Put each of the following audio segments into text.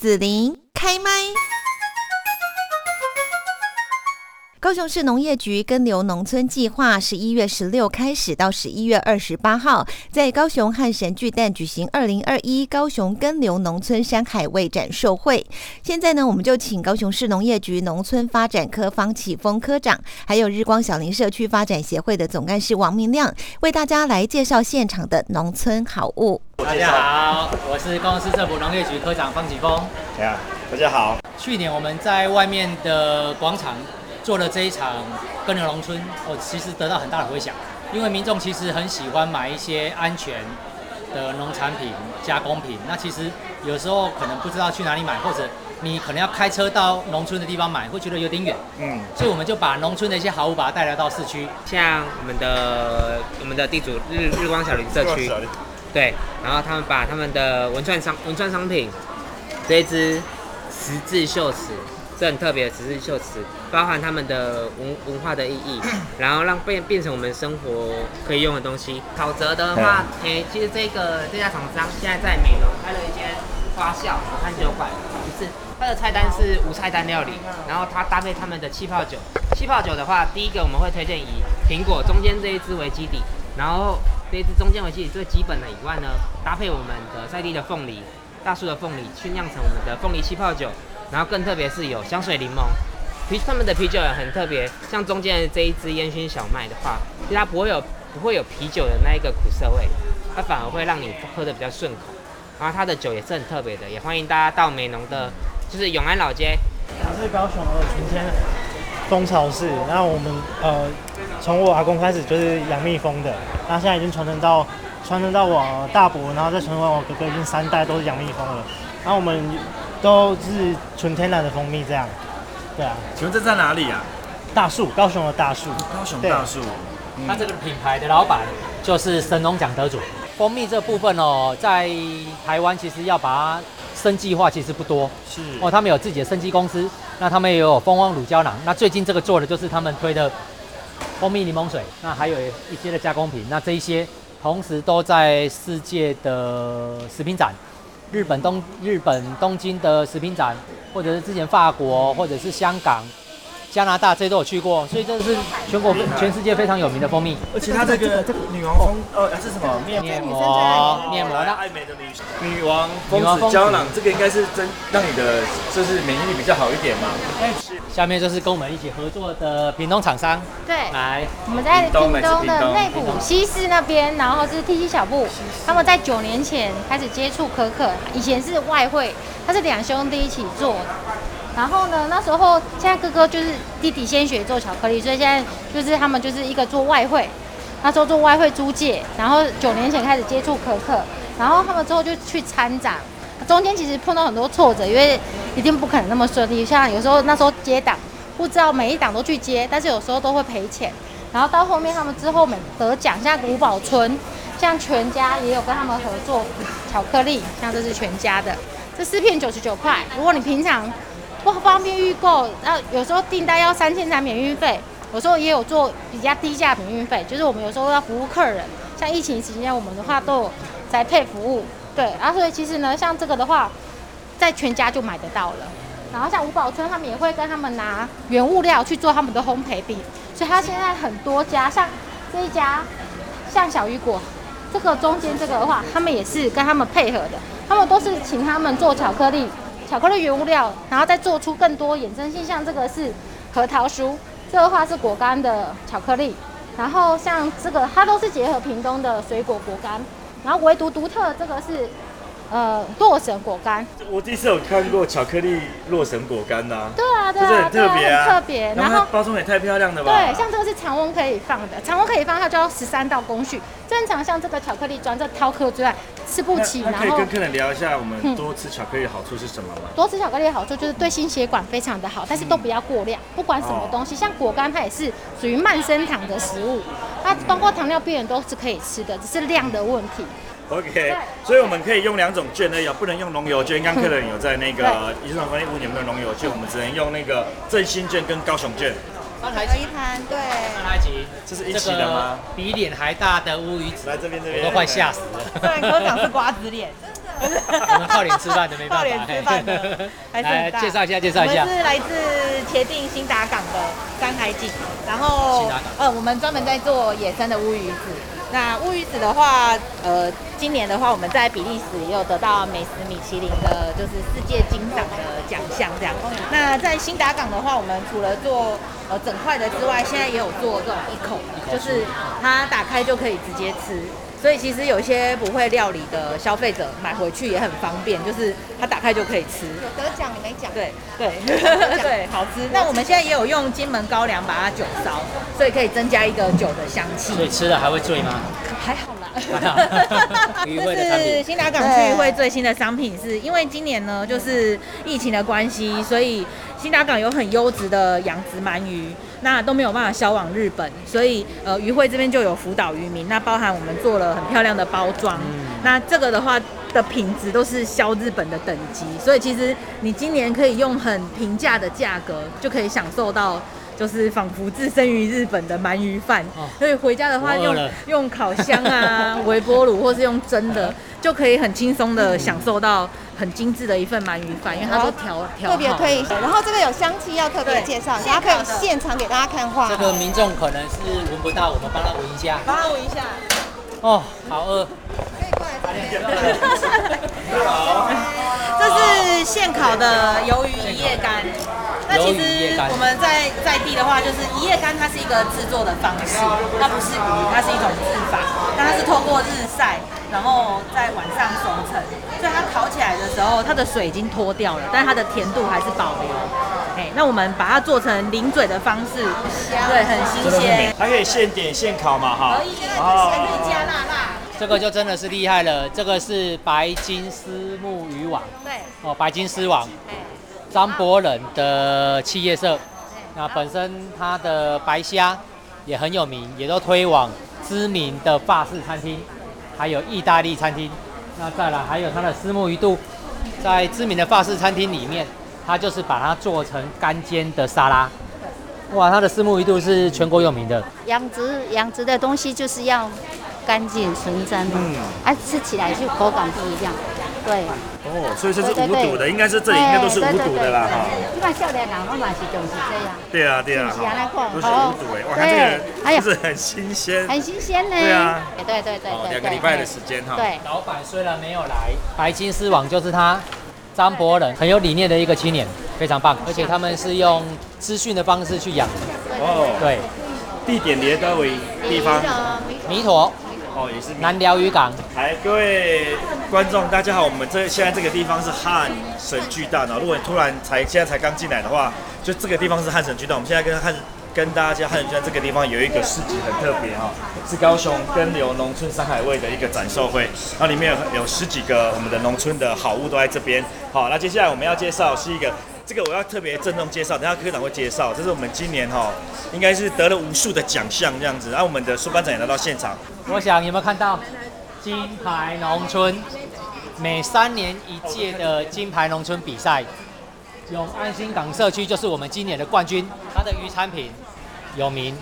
紫琳开麦。高雄市农业局耕牛农村计划十一月十六开始到十一月二十八号，在高雄汉神巨蛋举行二零二一高雄耕牛农村山海味展售会。现在呢，我们就请高雄市农业局农村发展科方启峰科长，还有日光小林社区发展协会的总干事王明亮，为大家来介绍现场的农村好物。大家好，我是高雄市政府农业局科长方启峰。大家大家好。去年我们在外面的广场。做了这一场耕牛农村，我，其实得到很大的回响，因为民众其实很喜欢买一些安全的农产品、加工品。那其实有时候可能不知道去哪里买，或者你可能要开车到农村的地方买，会觉得有点远。嗯，所以我们就把农村的一些好物把它带来到市区，像我们的我们的地主日日光小林社区，对，然后他们把他们的文创商文创商品，这一支十字绣尺。这很特别的十字绣词，包含他们的文文化的意义，然后让变变成我们生活可以用的东西。考泽的话，诶，其实这个这家厂商现在在美浓开了一间花笑餐酒馆，不是它的菜单是无菜单料理，然后它搭配他们的气泡酒。气泡酒的话，第一个我们会推荐以苹果中间这一支为基底，然后这一支中间为基底最基本的以外呢，搭配我们的在地的凤梨，大树的凤梨去酿成我们的凤梨气泡酒。然后更特别是有香水柠檬，啤他们的啤酒也很特别，像中间的这一支烟熏小麦的话，其实它不会有不会有啤酒的那一个苦涩味，它反而会让你喝的比较顺口。然后它的酒也是很特别的，也欢迎大家到美浓的，就是永安老街。我是高雄的晴天蜂巢市，那我们呃从我阿公开始就是养蜜蜂的，那现在已经传承到传承到我大伯，然后再传承到我哥哥，已经三代都是养蜜蜂了。然后我们。都是纯天然的蜂蜜，这样，对啊。请问这在哪里啊？大树，高雄的大树。高雄大树。它这个品牌的老板就是神农奖得主。蜂蜜这部分哦，在台湾其实要把它生计化，其实不多。是。哦，他们有自己的生技公司，那他们也有蜂王乳胶囊。那最近这个做的就是他们推的蜂蜜柠檬水，那还有一些的加工品。那这一些同时都在世界的食品展。日本东日本东京的食品展，或者是之前法国，或者是香港。加拿大这些都有去过，所以这是全国全世界非常有名的蜂蜜。而且它这个这个女王蜂，呃，是什么面膜？面膜，爱美的女女王蜂子胶囊，这个应该是真让你的就是免疫力比较好一点嘛。下面就是跟我们一起合作的屏东厂商。对，来，我们在屏东的内埔西市那边，然后是 T C 小布，他们在九年前开始接触可可，以前是外汇，他是两兄弟一起做的。然后呢？那时候现在哥哥就是弟弟先学做巧克力，所以现在就是他们就是一个做外汇，那时候做外汇租借，然后九年前开始接触可可，然后他们之后就去参展，中间其实碰到很多挫折，因为一定不可能那么顺利。像有时候那时候接档，不知道每一档都去接，但是有时候都会赔钱。然后到后面他们之后每得奖，像古堡村，像全家也有跟他们合作巧克力，像这是全家的，这四片九十九块。如果你平常不方便预购，那有时候订单要三千才免运费，有时候也有做比较低价免运费，就是我们有时候要服务客人，像疫情期间我们的话都有在配服务，对，然后所以其实呢，像这个的话，在全家就买得到了，然后像五宝村他们也会跟他们拿原物料去做他们的烘焙饼，所以他现在很多家，像这一家，像小雨果，这个中间这个的话，他们也是跟他们配合的，他们都是请他们做巧克力。巧克力原物料，然后再做出更多衍生性，像这个是核桃酥，这个话是果干的巧克力，然后像这个它都是结合屏东的水果果干，然后唯独独特这个是。呃，洛神果干，我第一次有看过巧克力洛神果干呐。对啊，对啊，很特别啊，特别。然后包装也太漂亮了吧？对，像这个是常温可以放的，常温可以放，它就要十三道工序。正常像这个巧克力装这饕客之外，吃不起。那可以跟客人聊一下，我们多吃巧克力的好处是什么吗？多吃巧克力的好处就是对心血管非常的好，但是都不要过量。不管什么东西，像果干它也是属于慢升糖的食物，它包括糖尿病人都是可以吃的，只是量的问题。OK，所以我们可以用两种券而已不能用农油券。刚客人有在那个一种房屋有没有农油券？我们只能用那个振兴券跟高雄券。三台一盘，对。三台棋，这是一起的吗？比脸还大的乌鱼子，来这边这边，我都快吓死了。对，科长是瓜子脸。我 们靠脸吃饭的，没办法。靠脸吃饭的还是来很大介绍一下，介绍一下我。们是来自茄定新达港的山海景，然后呃，我们专门在做野生的乌鱼子。那乌鱼子的话，呃，今年的话，我们在比利时也有得到美食米其林的，就是世界金赏的奖项这样。那在新达港的话，我们除了做呃整块的之外，现在也有做这种一口，就是它打开就可以直接吃。所以其实有一些不会料理的消费者买回去也很方便，就是它打开就可以吃。有得奖你没奖？对对 对，好吃。那我们现在也有用金门高粱把它酒烧，所以可以增加一个酒的香气。所以吃了还会醉吗？还好啦。这是。新达港区渔会最新的商品，是因为今年呢就是疫情的关系，所以新达港有很优质的养殖鳗鱼，那都没有办法销往日本，所以呃渔会这边就有辅导渔民，那包含我们做了很漂亮的包装，那这个的话的品质都是销日本的等级，所以其实你今年可以用很平价的价格就可以享受到。就是仿佛置身于日本的鳗鱼饭，哦所以回家的话用用烤箱啊、微波炉或是用蒸的，就可以很轻松的享受到很精致的一份鳗鱼饭，因为它都调调特别好推，然后这个有香气要特别介绍，大家可以现场给大家看画。这个民众可能是闻不到，我们帮他闻一下。帮他闻一下。哦，好饿。可以过来这边。这是现烤的鱿鱼一夜干。那其实我们在在地的话，就是一夜干，它是一个制作的方式，它不是鱼，它是一种制法。那它是透过日晒，然后在晚上熟成，所以它烤起来的时候，它的水已经脱掉了，但它的甜度还是保留。哎，那我们把它做成零嘴的方式，对，很新鲜，还可以现点现烤嘛哈可。以，还可以加辣辣。这个就真的是厉害了，这个是白金丝木鱼网对，哦，白金丝网，哎，张伯仁的企业社。那本身它的白虾也很有名，也都推往知名的法式餐厅，还有意大利餐厅。那再来还有它的丝木鱼肚，在知名的法式餐厅里面，它就是把它做成干煎的沙拉。哇，它的丝木鱼肚是全国有名的。养殖养殖的东西就是要干净纯真，嗯，啊，吃起来就口感不一样，对。哦，所以这是无毒的，应该是这里应该都是无毒的啦哈。一般少年人我嘛是就是这样，对啊对啊都是无毒哎，哇，看这个就是很新鲜。很新鲜呢。对啊哎对对对哦，对，两个礼拜的时间哈。对，老板虽然没有来，白金丝网就是他张伯仁很有理念的一个青年，非常棒，而且他们是用资讯的方式去养，哦，对，地点列到为地方弥陀哦，也是南寮渔港，来，各位观众，大家好，我们这现在这个地方是汉神巨蛋哦。如果你突然才现在才刚进来的话，就这个地方是汉神巨蛋。我们现在跟汉跟大家汉神巨蛋这个地方有一个市集很特别哈、是高雄根流农村山海味的一个展售会，然后里面有有十几个我们的农村的好物都在这边。好，那接下来我们要介绍是一个。这个我要特别郑重介绍，等下科长会介绍。这是我们今年哈、应该是得了无数的奖项这样子。然后我们的苏班长也来到现场，我想有没有看到金牌农村每三年一届的金牌农村比赛，永安新港社区就是我们今年的冠军，它的渔产品有名，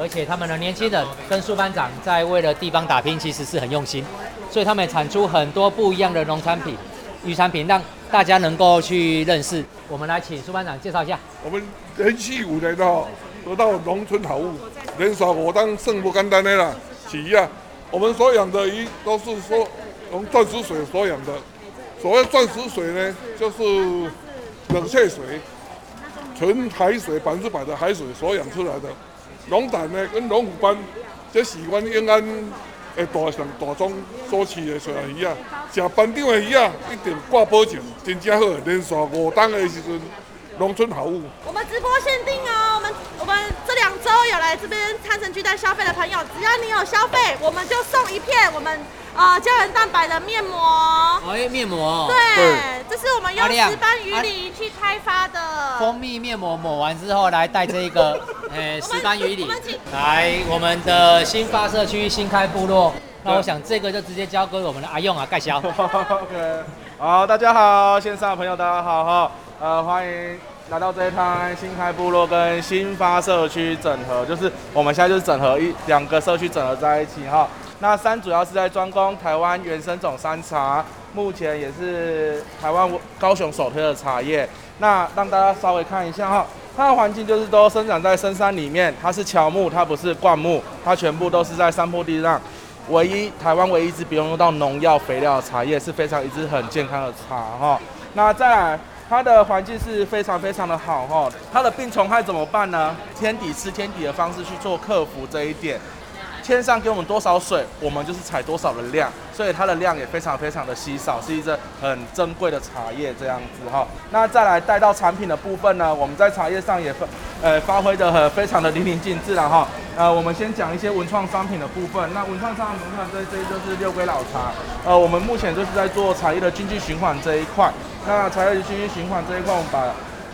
而且他们的年轻人跟苏班长在为了地方打拼，其实是很用心，所以他们产出很多不一样的农产品、渔产品，让大家能够去认识。我们来请苏班长介绍一下。我们连续五年哈得到农村好物，人少我当胜不干单的啦。起啊，我们所养的鱼都是说用钻石水所养的。所谓钻石水呢，就是冷却水，纯海水百分之百的海水所养出来的。龙胆呢跟龙虎斑，这是阮永安诶大上大宗所饲的水鱼啊。食班长的鱼啊，一定挂保证，真正好，连续五档的时阵，农村好物。我们直播限定哦，我们我们这两周有来这边汉神巨蛋消费的朋友，只要你有消费，我们就送一片我们呃胶原蛋白的面膜。哎，面膜，对，这是我们用石斑鱼鳞去开发的。蜂蜜面膜抹完之后，来带这一个，呃，石斑鱼鳞我们请。来，我们的新发社区新开部落，那我想这个就直接交给我们的阿用啊盖销。OK，好，大家好，线上的朋友大家好哈，呃，欢迎来到这一趟新开部落跟新发社区整合，就是我们现在就是整合一两个社区整合在一起哈。那山主要是在专攻台湾原生种山茶，目前也是台湾高雄首推的茶叶。那让大家稍微看一下哈，它的环境就是都生长在深山里面，它是乔木，它不是灌木，它全部都是在山坡地上。唯一台湾唯一一支不用用到农药肥料的茶叶，是非常一支很健康的茶哈。那再来，它的环境是非常非常的好哈。它的病虫害怎么办呢？天敌吃天敌的方式去做克服这一点。天上给我们多少水，我们就是采多少的量，所以它的量也非常非常的稀少，是一只很珍贵的茶叶这样子哈。那再来带到产品的部分呢，我们在茶叶上也发呃发挥的很非常的淋漓尽致了哈。呃，我们先讲一些文创商品的部分。那文创商品部分，这这就是六龟老茶。呃，我们目前就是在做茶叶的经济循环这一块。那茶叶的经济循环这一块，我们把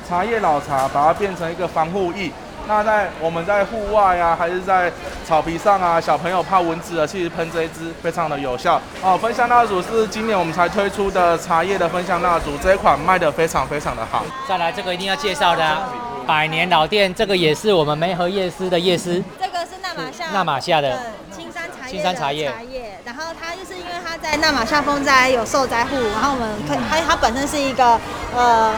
茶叶老茶把它变成一个防护液。那在我们在户外啊，还是在草皮上啊，小朋友怕蚊子啊，其实喷这一支非常的有效哦。芬香蜡烛是今年我们才推出的茶叶的芬香蜡烛，这一款卖的非常非常的好。再来这个一定要介绍的，百年老店，这个也是我们梅河夜市的夜市。这个是纳马夏，纳马夏的青山茶叶，青山茶叶。茶叶，然后它就是因为它在纳马夏风灾有受灾户，然后我们它它本身是一个呃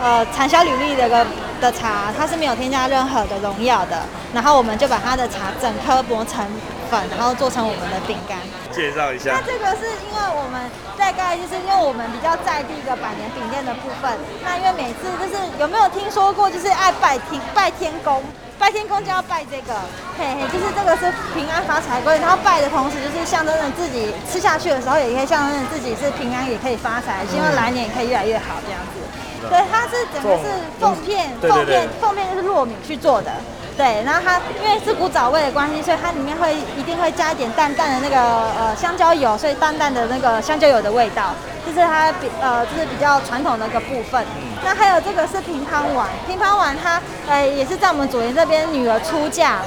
呃产销履历的一个。的茶它是没有添加任何的农药的，然后我们就把它的茶整颗磨成粉，然后做成我们的饼干。介绍一下。那这个是因为我们大概就是因为我们比较在地的百年饼店的部分，那因为每次就是有没有听说过就是爱拜天拜天公，拜天公就要拜这个，嘿嘿，就是这个是平安发财龟，然后拜的同时就是象征着自己吃下去的时候也可以象征着自己是平安，也可以发财，希望来年也可以越来越好这样子。对，它是整个是凤片，凤片，凤片就是糯米去做的。对，然后它因为是古早味的关系，所以它里面会一定会加一点淡淡的那个呃香蕉油，所以淡淡的那个香蕉油的味道，这是它比呃就是比较传统的一个部分。那还有这个是乒乓碗，乒乓碗它呃也是在我们左营这边女儿出嫁。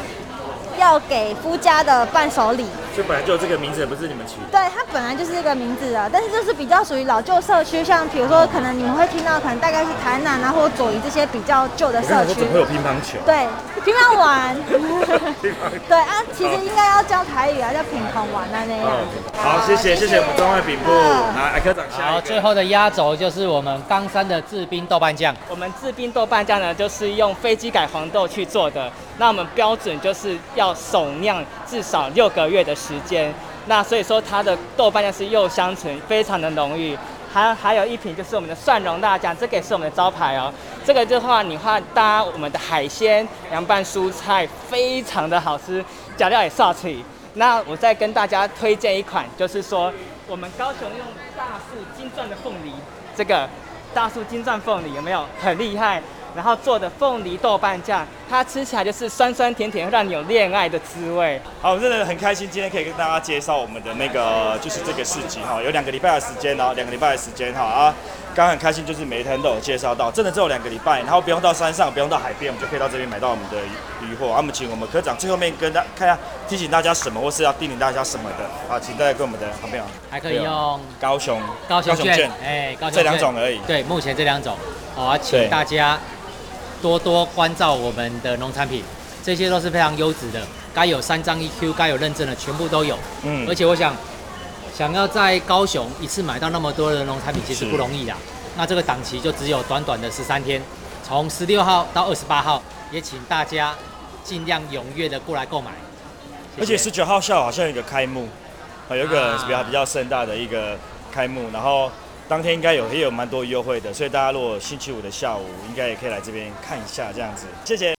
要给夫家的伴手礼，就本来就有这个名字，不是你们取的？对，它本来就是这个名字的，但是就是比较属于老旧社区，像比如说，可能你们会听到，可能大概是台南啊，或左营这些比较旧的社区。怎么会有乒乓球？对，乒乓碗。对啊，其实应该要教台语啊，叫乒乓玩啊那样子。好，谢谢谢谢我们中外饼部，来科长下。好，最后的压轴就是我们冈山的制冰豆瓣酱。我们制冰豆瓣酱呢，就是用飞机改黄豆去做的。那我们标准就是要手酿至少六个月的时间，那所以说它的豆瓣酱是又香醇，非常的浓郁。还还有一瓶就是我们的蒜蓉辣酱，这个也是我们的招牌哦。这个的话，你话搭我们的海鲜凉拌蔬菜，非常的好吃，加料也煞气。那我再跟大家推荐一款，就是说我们高雄用大树金钻的凤梨，这个大树金钻凤梨有没有很厉害？然后做的凤梨豆瓣酱，它吃起来就是酸酸甜甜，让你有恋爱的滋味。好，我真的很开心，今天可以跟大家介绍我们的那个就是这个市集哈，有两个礼拜的时间哦，两个礼拜的时间哈啊，刚刚很开心，就是每一天都有介绍到，真的只有两个礼拜，然后不用到山上，不用到海边，我们就可以到这边买到我们的鱼货。我们请我们科长最后面跟大看一下，提醒大家什么，或是要叮咛大家什么的啊，请大家跟我们的好朋友还可以用高雄高雄券，哎，这两种而已。对，目前这两种，好，请大家。多多关照我们的农产品，这些都是非常优质的，该有三张 EQ，该有认证的全部都有。嗯，而且我想，想要在高雄一次买到那么多的农产品，其实不容易啊。那这个档期就只有短短的十三天，从十六号到二十八号，也请大家尽量踊跃的过来购买。而且十九号下午好像有一个开幕，啊，有一个比较比较盛大的一个开幕，然后。当天应该有也有蛮多优惠的，所以大家如果星期五的下午，应该也可以来这边看一下这样子。谢谢。